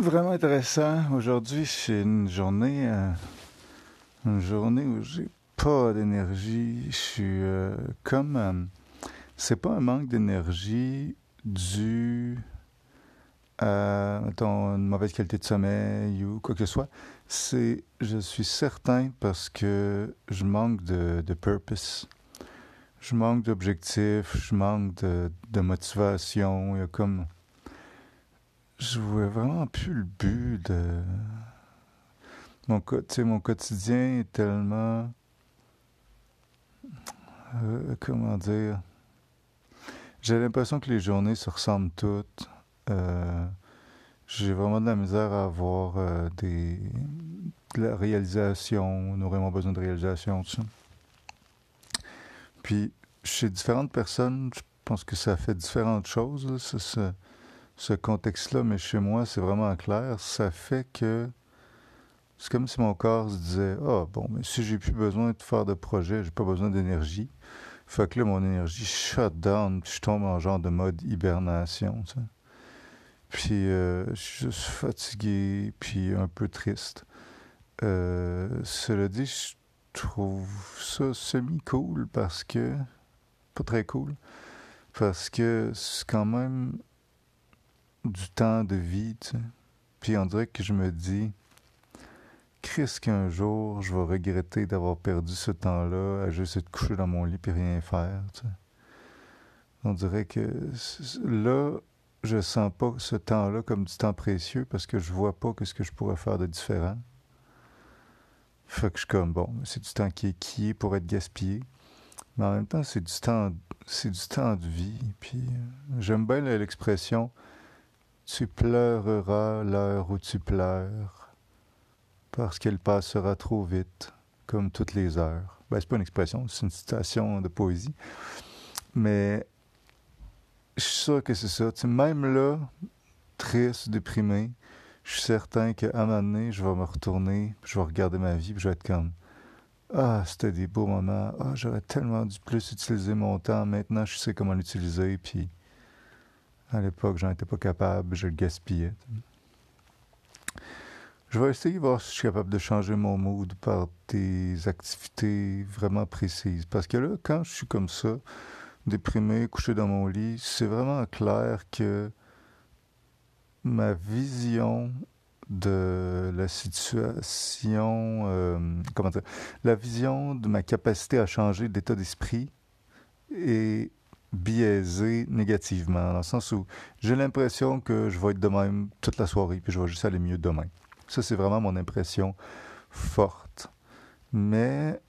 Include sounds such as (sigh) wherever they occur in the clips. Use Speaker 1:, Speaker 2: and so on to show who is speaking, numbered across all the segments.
Speaker 1: vraiment intéressant. Aujourd'hui, c'est une journée, euh, une journée où j'ai pas d'énergie. Je suis euh, comme, euh, c'est pas un manque d'énergie dû à, une mauvaise qualité de sommeil ou quoi que ce soit. C'est, je suis certain parce que je manque de, de purpose. Je manque d'objectifs, je manque de, de motivation. Il y a comme je vois vraiment plus le but de. Mon, quotidien est tellement. Euh, comment dire? J'ai l'impression que les journées se ressemblent toutes. Euh, j'ai vraiment de la misère à avoir euh, des, de la réalisation, on aurait besoin de réalisation, tout ça. Puis, chez différentes personnes, je pense que ça fait différentes choses. Ce contexte-là, mais chez moi, c'est vraiment clair. Ça fait que c'est comme si mon corps se disait Ah, bon, mais si j'ai plus besoin de faire de projet, j'ai pas besoin d'énergie. Fait que là, mon énergie shut down, je tombe en genre de mode hibernation. Puis euh, je suis juste fatigué, puis un peu triste. Euh, cela dit, je trouve ça semi-cool parce que. Pas très cool. Parce que c'est quand même du temps de vie, tu sais. Puis on dirait que je me dis, Chris, qu'un jour, je vais regretter d'avoir perdu ce temps-là à juste être couché dans mon lit et rien faire. On dirait que là, je sens pas ce temps-là comme du temps précieux parce que je vois pas ce que je pourrais faire de différent. Fait que je suis comme, bon, c'est du temps qui est qui pour être gaspillé. Mais en même temps, c'est du temps, c'est du temps de vie. Puis euh, j'aime bien l'expression tu pleureras l'heure où tu pleures, parce qu'elle passera trop vite, comme toutes les heures. Ben, c'est pas une expression, c'est une citation de poésie. Mais je suis sûr que c'est ça. même là, triste, déprimé, je suis certain qu'à un moment donné, je vais me retourner, je vais regarder ma vie, je vais être comme Ah, c'était des beaux moments. Ah, j'aurais tellement dû plus utiliser mon temps. Maintenant, je sais comment l'utiliser, puis à l'époque, j'en étais pas capable, je le gaspillais. Je vais essayer de voir si je suis capable de changer mon mood par des activités vraiment précises. Parce que là, quand je suis comme ça, déprimé, couché dans mon lit, c'est vraiment clair que ma vision de la situation, euh, comment dire, la vision de ma capacité à changer d'état d'esprit est biaisé négativement, dans le sens où j'ai l'impression que je vais être de même toute la soirée, puis je vais juste aller mieux demain. Ça, c'est vraiment mon impression forte. Mais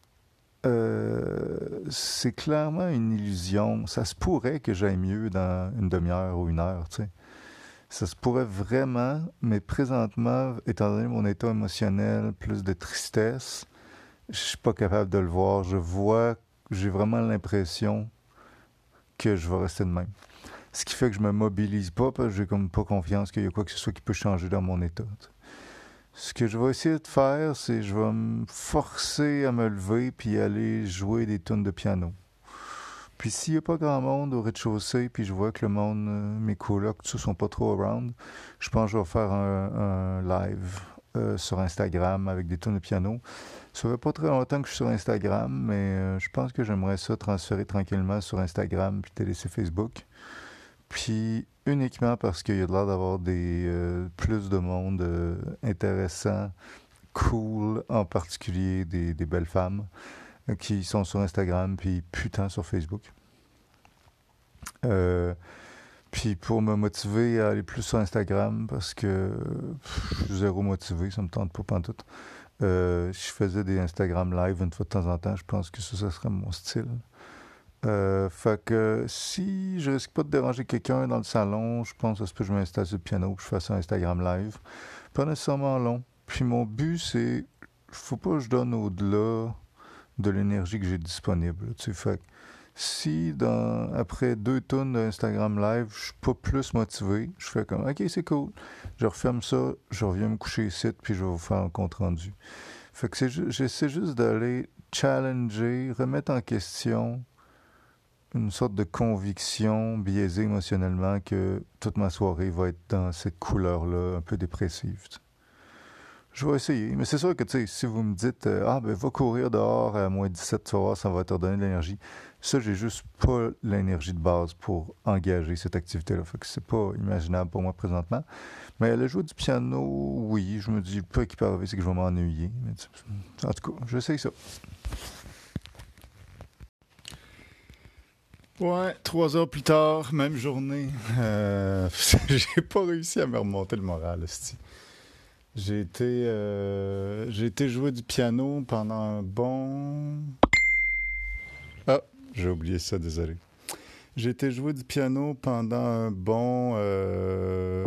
Speaker 1: euh, c'est clairement une illusion. Ça se pourrait que j'aille mieux dans une demi-heure ou une heure, tu sais. Ça se pourrait vraiment, mais présentement, étant donné mon état émotionnel, plus de tristesse, je suis pas capable de le voir. Je vois, j'ai vraiment l'impression que je vais rester de même. Ce qui fait que je me mobilise pas parce que j'ai comme pas confiance qu'il y a quoi que ce soit qui peut changer dans mon état. Ce que je vais essayer de faire, c'est je vais me forcer à me lever puis aller jouer des tunes de piano. Puis s'il n'y a pas grand monde au rez-de-chaussée, puis je vois que le monde, euh, mes colocs, tout sont pas trop around, je pense que je vais faire un, live euh, sur Instagram avec des tunes de piano. Ça fait pas très longtemps que je suis sur Instagram, mais euh, je pense que j'aimerais ça transférer tranquillement sur Instagram puis te laisser Facebook. Puis uniquement parce qu'il y a l'air d'avoir des euh, plus de monde euh, intéressant, cool, en particulier des, des belles femmes qui sont sur Instagram puis putain sur Facebook. puis pour me motiver à aller plus sur Instagram parce que je suis zéro motivé, ça me tente pas pantoute. Euh, je faisais des Instagram live une fois de temps en temps. Je pense que ça, ça serait mon style. Euh, fait que si je risque pas de déranger quelqu'un dans le salon, je pense que je m'installe sur le piano et je fasse un Instagram live. Pas nécessairement long. Puis mon but, c'est faut pas que je donne au-delà de l'énergie que j'ai disponible. Tu sais, fait si dans, après deux tonnes d'Instagram Live, je suis pas plus motivé, je fais comme OK, c'est cool. Je referme ça, je reviens me coucher ici, puis je vais vous faire un compte rendu. Fait que j'essaie juste d'aller challenger, remettre en question une sorte de conviction biaisée émotionnellement que toute ma soirée va être dans cette couleur-là, un peu dépressive. Je vais essayer. Mais c'est sûr que, si vous me dites, euh, ah, ben, va courir dehors à moins 17, tu ça va te redonner de l'énergie. Ça, j'ai juste pas l'énergie de base pour engager cette activité-là. Fait que c'est pas imaginable pour moi présentement. Mais le jouer du piano, oui, je me dis, peu qui peut arriver, c'est que je vais m'ennuyer. en tout cas, j'essaye ça. Ouais, trois heures plus tard, même journée. Euh, (laughs) j'ai pas réussi à me remonter le moral, j'ai été, euh, été jouer du piano pendant un bon. Ah, j'ai oublié ça, désolé. J'ai été jouer du piano pendant un bon, euh,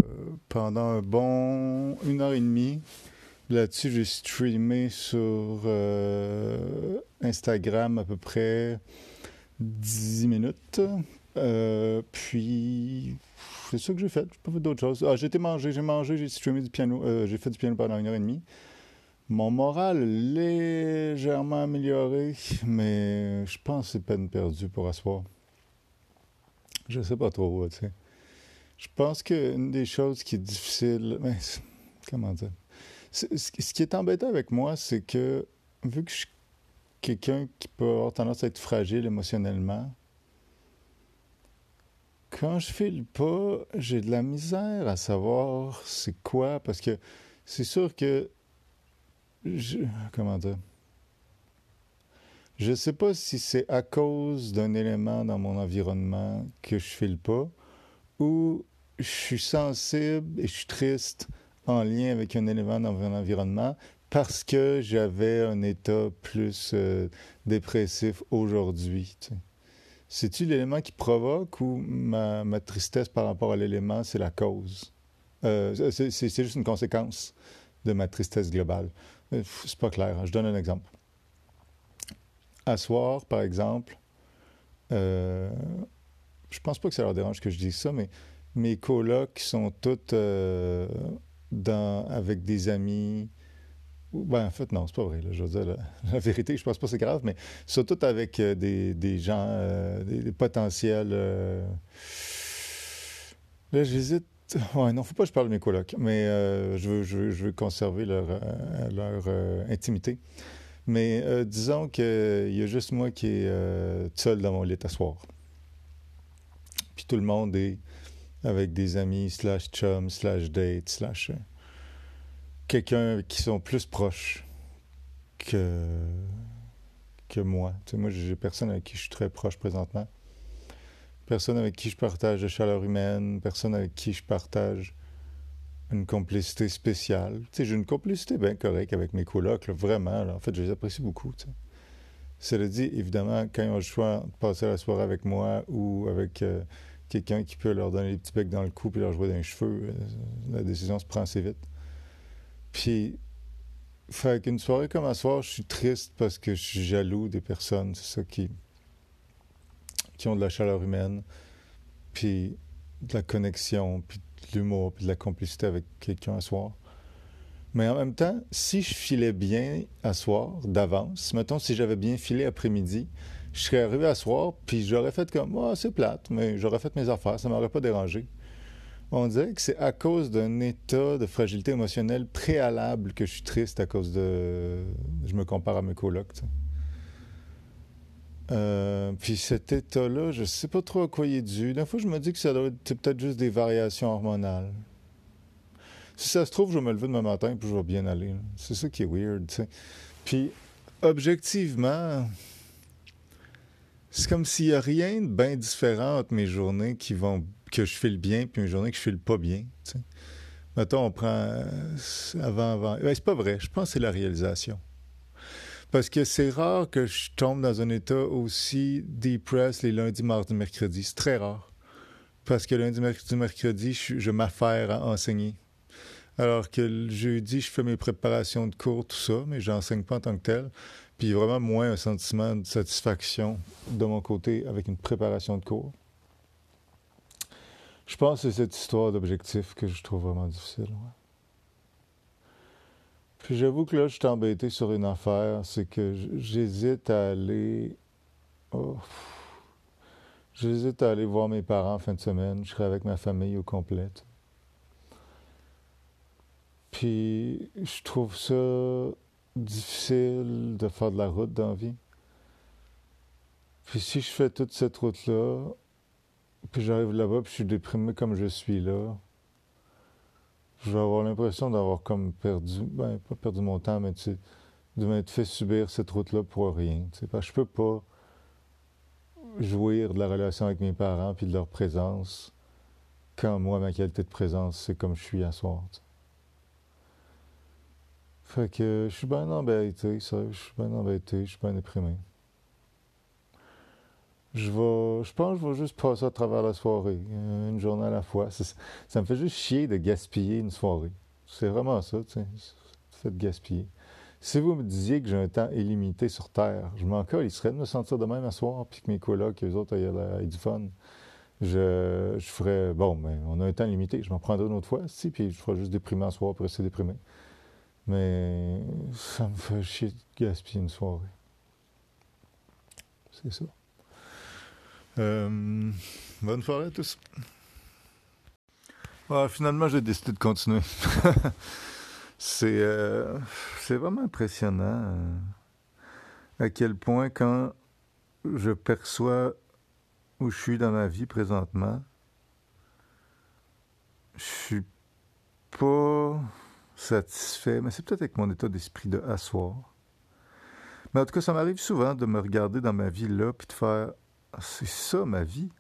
Speaker 1: pendant un bon une heure et demie. Là-dessus, j'ai streamé sur euh, Instagram à peu près 10 minutes. puis c'est ça que j'ai fait. J'ai pas fait d'autres choses. Ah, j'ai été manger, j'ai mangé, j'ai streamé du piano. Euh, j'ai fait du piano pendant une heure et demie. Mon moral légèrement amélioré, mais je pense que c'est peine perdue pour asseoir. Je sais pas trop, tu sais. Je pense qu'une des choses qui est difficile, comment dire? Ce qui est embêtant avec moi, c'est que vu que je suis quelqu'un qui peut avoir tendance à être fragile émotionnellement, quand je file pas, j'ai de la misère à savoir c'est quoi, parce que c'est sûr que. Je, comment dire? Je sais pas si c'est à cause d'un élément dans mon environnement que je file pas, ou je suis sensible et je suis triste en lien avec un élément dans mon environnement parce que j'avais un état plus euh, dépressif aujourd'hui. C'est-tu l'élément qui provoque ou ma, tristesse par rapport à l'élément, c'est la cause? Euh, c'est juste une conséquence de ma tristesse globale. Euh, c'est pas clair. Hein. Je donne un exemple. À soir, par exemple, euh, je pense pas que ça leur dérange que je dise ça, mais mes colocs sont toutes avec des amis ben, en fait, non, c'est pas vrai. Je veux dire, la, vérité, je pense pas que c'est grave, mais surtout avec euh, des, des, gens, euh, des, potentiels. Euh... Là, j'hésite. Ouais, non, faut pas que je parle de mes colocs, mais je, veux, je, veux, je, veux, conserver leur, leur intimité. Mais disons qu'il y a juste moi qui est seul dans mon lit à soir. Puis tout le monde est avec des amis, slash chum, slash date, slash quelqu'un qui sont plus proches que, que moi. Tu sais, moi, j'ai personne avec qui je suis très proche présentement. Personne avec qui je partage de chaleur humaine, personne avec qui je partage une complicité spéciale. Tu sais, j'ai une complicité bien correcte avec mes colocs, vraiment. En fait, je les apprécie beaucoup. Cela dit, évidemment, quand ils ont le choix de passer la soirée avec moi ou avec euh, quelqu'un qui peut leur donner des petits becs dans le cou et leur jouer dans les cheveux, euh, la décision se prend assez vite. Puis, fait qu'une soirée comme un soir, je suis triste parce que je suis jaloux des personnes, qui, qui ont de la chaleur humaine, puis de la connexion, puis de l'humour, puis de la complicité avec quelqu'un à soir. Mais en même temps, si je filais bien à soir d'avance, mettons si j'avais bien filé après-midi, je serais arrivé à soir, puis j'aurais fait comme, oh, c'est plate, mais j'aurais fait mes affaires, ça m'aurait pas dérangé. On dirait que c'est à cause d'un état de fragilité émotionnelle préalable que je suis triste à cause de. Je me compare à mes colocs. Euh, puis cet état-là, je sais pas trop à quoi il est dû. D'un fois, je me dis que ça doit être peut-être juste des variations hormonales. Si ça se trouve, je vais me lever demain matin puis je vais bien aller. C'est ça qui est weird. Puis, objectivement, c'est comme s'il n'y a rien de bien différent entre mes journées qui vont que je file bien, puis une journée que je file pas bien. sais. Mettons, on prend euh, avant, avant. Ben, c'est pas vrai. Je pense que c'est la réalisation. Parce que c'est rare que je tombe dans un état aussi depressed les lundis, mardis, mercredis. C'est très rare. Parce que lundi, mercredi, mercredi, je, je m'affaire à enseigner. Alors que le jeudi, je fais mes préparations de cours, tout ça, mais j'enseigne pas en tant que tel. Puis vraiment moins un sentiment de satisfaction de mon côté avec une préparation de cours. Je pense que c'est cette histoire d'objectif que je trouve vraiment difficile. Puis j'avoue que là, je suis embêté sur une affaire, c'est que j'hésite à aller. Oh, J'hésite à aller voir mes parents en fin de semaine. Je serai avec ma famille au complet. Puis je trouve ça difficile de faire de la route dans la vie. Puis si je fais toute cette route-là, puis j'arrive là-bas, puis je suis déprimé comme je suis là, je vais avoir l'impression d'avoir comme perdu, ben pas perdu mon temps, mais de m'être fait subir cette route-là pour rien. Parce que je peux pas jouir de la relation avec mes parents puis de leur présence quand moi, ma qualité de présence, c'est comme je suis à soir. Fait que je suis bien embêté, ça. Je suis bien embêté, je suis bien déprimé. Je vais, je pense que je vais juste passer à travers la soirée, une journée à la fois. Ça, me fait juste chier de gaspiller une soirée. C'est vraiment ça, tu sais. De gaspiller. Si vous me disiez que j'ai un temps illimité sur Terre, je m'en colle, il serait de me sentir de même à soir, puis que mes colocs, eux autres, aient, du fun. Je, je ferais, bon, mais on a un temps limité, je m'en prendrai une autre fois, si, puis je ferai juste déprimer à soir pour rester déprimé. Mais ça me fait chier de gaspiller une soirée. C'est ça. Euh, bonne soirée à tous. Finalement, j'ai décidé de continuer. (laughs) c'est euh, c'est vraiment impressionnant euh, à quel point quand je perçois où je suis dans ma vie présentement, je suis pas satisfait, mais c'est peut-être avec mon état d'esprit de asseoir. Mais en tout cas, ça m'arrive souvent de me regarder dans ma vie là, puis de faire c'est ça ma vie.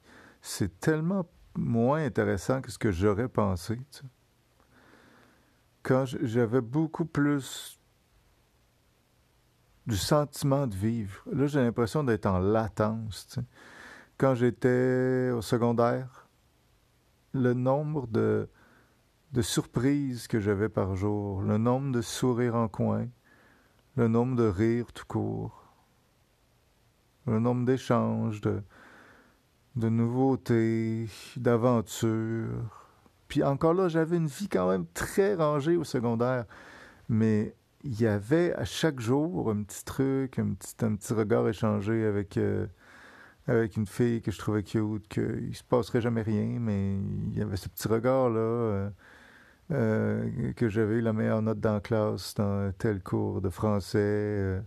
Speaker 1: C'est tellement moins intéressant que ce que j'aurais pensé. Quand j'avais beaucoup plus du sentiment de vivre, là j'ai l'impression d'être en latence. Quand j'étais au secondaire, le nombre de de surprises que j'avais par jour, le nombre de sourires en coin, le nombre de rires tout court, le nombre d'échanges, de, nouveautés, d'aventures. Puis encore là, j'avais une vie quand même très rangée au secondaire, mais il y avait à chaque jour un petit truc, un petit, un petit regard échangé avec, euh, avec une fille que je trouvais cute, qu'il se passerait jamais rien, mais il y avait ce petit regard-là. Euh, euh, que j'avais eu la meilleure note dans la classe dans tel cours de français,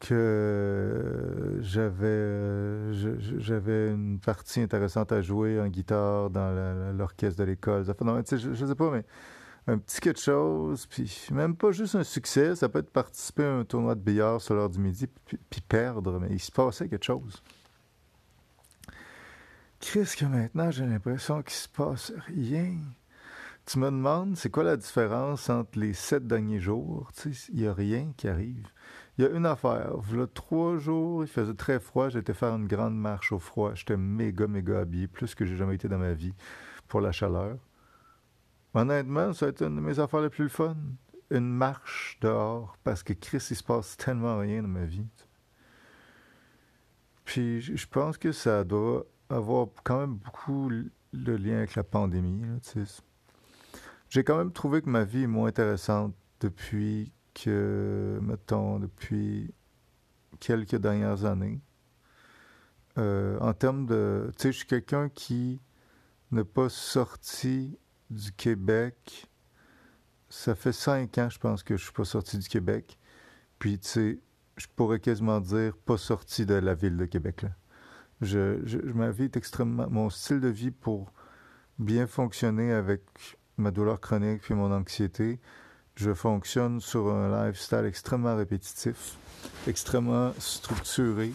Speaker 1: que j'avais euh, j'avais une partie intéressante à jouer en guitare dans l'orchestre de l'école. je, je sais pas, mais un petit quelque chose, puis même pas juste un succès, ça peut être participer à un tournoi de billard sur l'heure du midi, puis, puis perdre, mais il se passait quelque chose. Qu'est-ce que maintenant j'ai l'impression qu'il se passe? Rien? Tu me demandes, c'est quoi la différence entre les sept derniers jours? Il n'y a rien qui arrive. Il y a une affaire. Voilà trois jours, il faisait très froid. J'étais faire une grande marche au froid. J'étais méga, méga habillé, plus que j'ai jamais été dans ma vie pour la chaleur. Honnêtement, ça a été une de mes affaires les plus fun. Une marche dehors, parce que Chris, il se passe tellement rien dans ma vie. Puis je pense que ça doit avoir quand même beaucoup le lien avec la pandémie. J'ai quand même trouvé que ma vie est moins intéressante depuis que, mettons, depuis quelques dernières années. Euh, en termes de... Tu sais, je suis quelqu'un qui n'a pas sorti du Québec. Ça fait cinq ans, je pense, que je suis pas sorti du Québec. Puis, tu sais, je pourrais quasiment dire pas sorti de la ville de Québec. Là. Je, je, ma vie est extrêmement... Mon style de vie pour bien fonctionner avec ma douleur chronique puis mon anxiété, je fonctionne sur un lifestyle extrêmement répétitif, extrêmement structuré.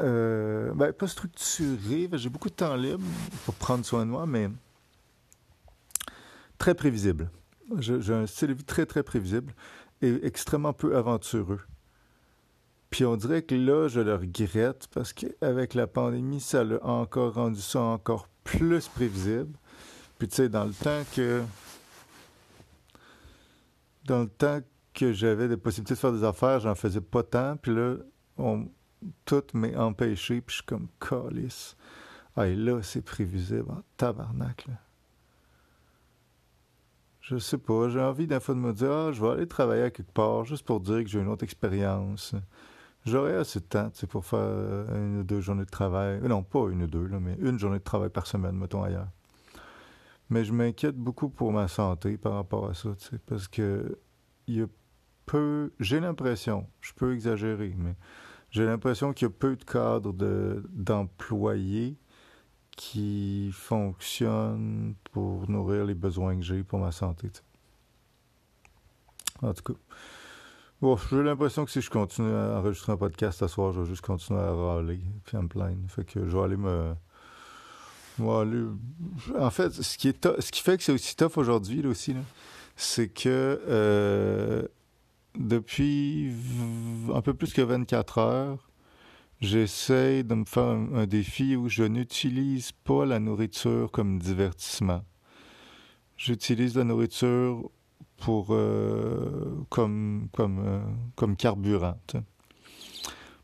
Speaker 1: Euh, ben, pas structuré, j'ai beaucoup de temps libre pour prendre soin de moi, mais très prévisible. J'ai un style de vie très, très prévisible et extrêmement peu aventureux. Puis on dirait que là, je le regrette parce qu'avec la pandémie, ça l'a encore rendu ça encore plus prévisible. Puis tu sais, dans le temps que. Dans le temps que j'avais des possibilités de faire des affaires, j'en faisais pas tant. Puis là, on, tout m'est empêché. Puis je suis comme calice. Ah, et là, c'est prévisible en tabarnak, là. Je sais pas, j'ai envie d'un fois de me dire, ah, je vais aller travailler à quelque part juste pour dire que j'ai une autre expérience. j'aurais assez de temps pour faire une ou deux journées de travail. Non, pas une ou deux, mais une journée de travail par semaine, mettons ailleurs. Mais je m'inquiète beaucoup pour ma santé par rapport à ça, parce que il y a peu, j'ai l'impression, je peux exagérer, mais j'ai l'impression qu'il y a peu de cadres d'employés qui fonctionnent pour nourrir les besoins que j'ai pour ma santé. En tout cas. Bon, j'ai l'impression que si je continue à enregistrer un podcast ce soir, je vais juste continuer à râler puis à me plaindre. Fait que je vais aller me. En fait, ce qui, est ce qui fait que c'est aussi tough aujourd'hui aussi, c'est que euh, depuis un peu plus que 24 heures, j'essaie de me faire un, défi où je n'utilise pas la nourriture comme divertissement. J'utilise la nourriture pour euh, comme comme euh, comme carburant.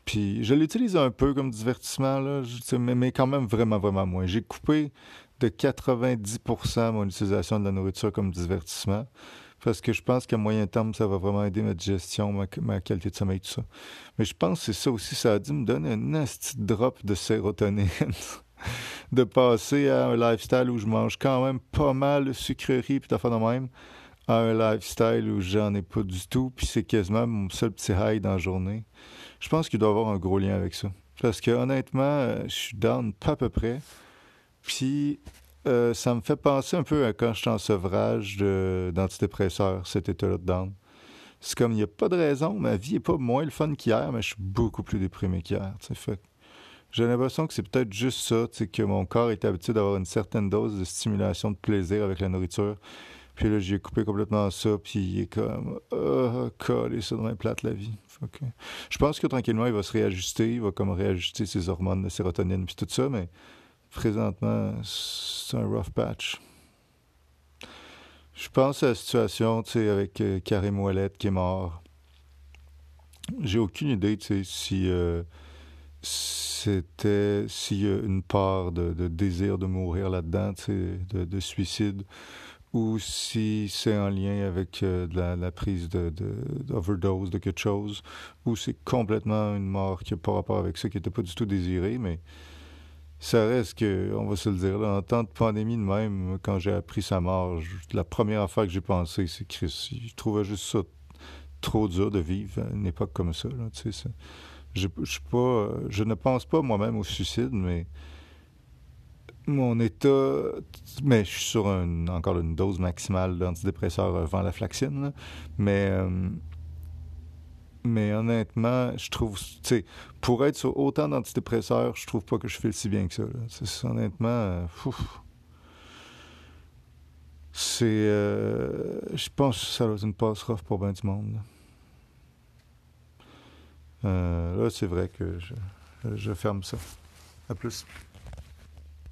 Speaker 1: Puis je l'utilise un peu comme divertissement là, mais, mais quand même vraiment vraiment moins. J'ai coupé de 90% mon utilisation de la nourriture comme divertissement parce que je pense qu'à moyen terme, ça va vraiment aider ma digestion, ma, qualité de sommeil, tout ça. Mais je pense que c'est ça aussi, ça a dû me donner un petit drop de sérotonine. (laughs) de passer à un lifestyle où je mange quand même pas mal de sucreries puis fait de même, à un lifestyle où j'en ai pas du tout, puis c'est quasiment mon seul petit high dans la journée. Je pense qu'il doit avoir un gros lien avec ça. Parce que honnêtement, euh, je suis down pas à peu près. Puis euh, ça me fait penser un peu à quand je suis en sevrage d'antidépresseurs, cet état-là de down. C'est comme, il n'y a pas de raison, ma vie n'est pas moins le fun qu'hier, mais je suis beaucoup plus déprimé qu'hier. J'ai l'impression que c'est peut-être juste ça, que mon corps est habitué d'avoir une certaine dose de stimulation de plaisir avec la nourriture. Puis là, j'ai coupé complètement ça, puis il est comme, oh, collé ça dans plate la vie. Je pense que tranquillement, il va se réajuster, il va comme réajuster ses hormones de sérotonine, puis tout ça, mais présentement, c'est un rough patch. Je pense à la situation, tu sais, avec euh, Karim Ouellet qui est mort. J'ai aucune idée, tu sais, si euh, c'était, s'il y a une part de, désir de mourir là-dedans, tu sais, de, suicide, ou si c'est en lien avec euh, la, prise de, d'overdose de, quelque chose, ou c'est complètement une mort qui n'a pas rapport avec ça, qui n'était pas du tout désirée, mais ça reste que, on va se le dire, là, en temps de pandémie de même, quand j'ai appris sa mort, la première affaire que j'ai pensé, c'est que je trouvais juste ça trop dur de vivre à une époque comme ça. Là, je, je, pas, je ne pense pas moi-même au suicide, mais mon état, mais je suis sur encore une dose maximale d'antidépresseurs avant la flaxine, mais euh, mais honnêtement, je trouve, tu sais, pour être sur autant d'antidépresseurs, je trouve pas que je fais si bien que ça. Honnêtement, euh, c'est, euh, je pense que ça va être une passe rough pour bien du monde. Euh, là, c'est vrai que je, je ferme ça. À plus.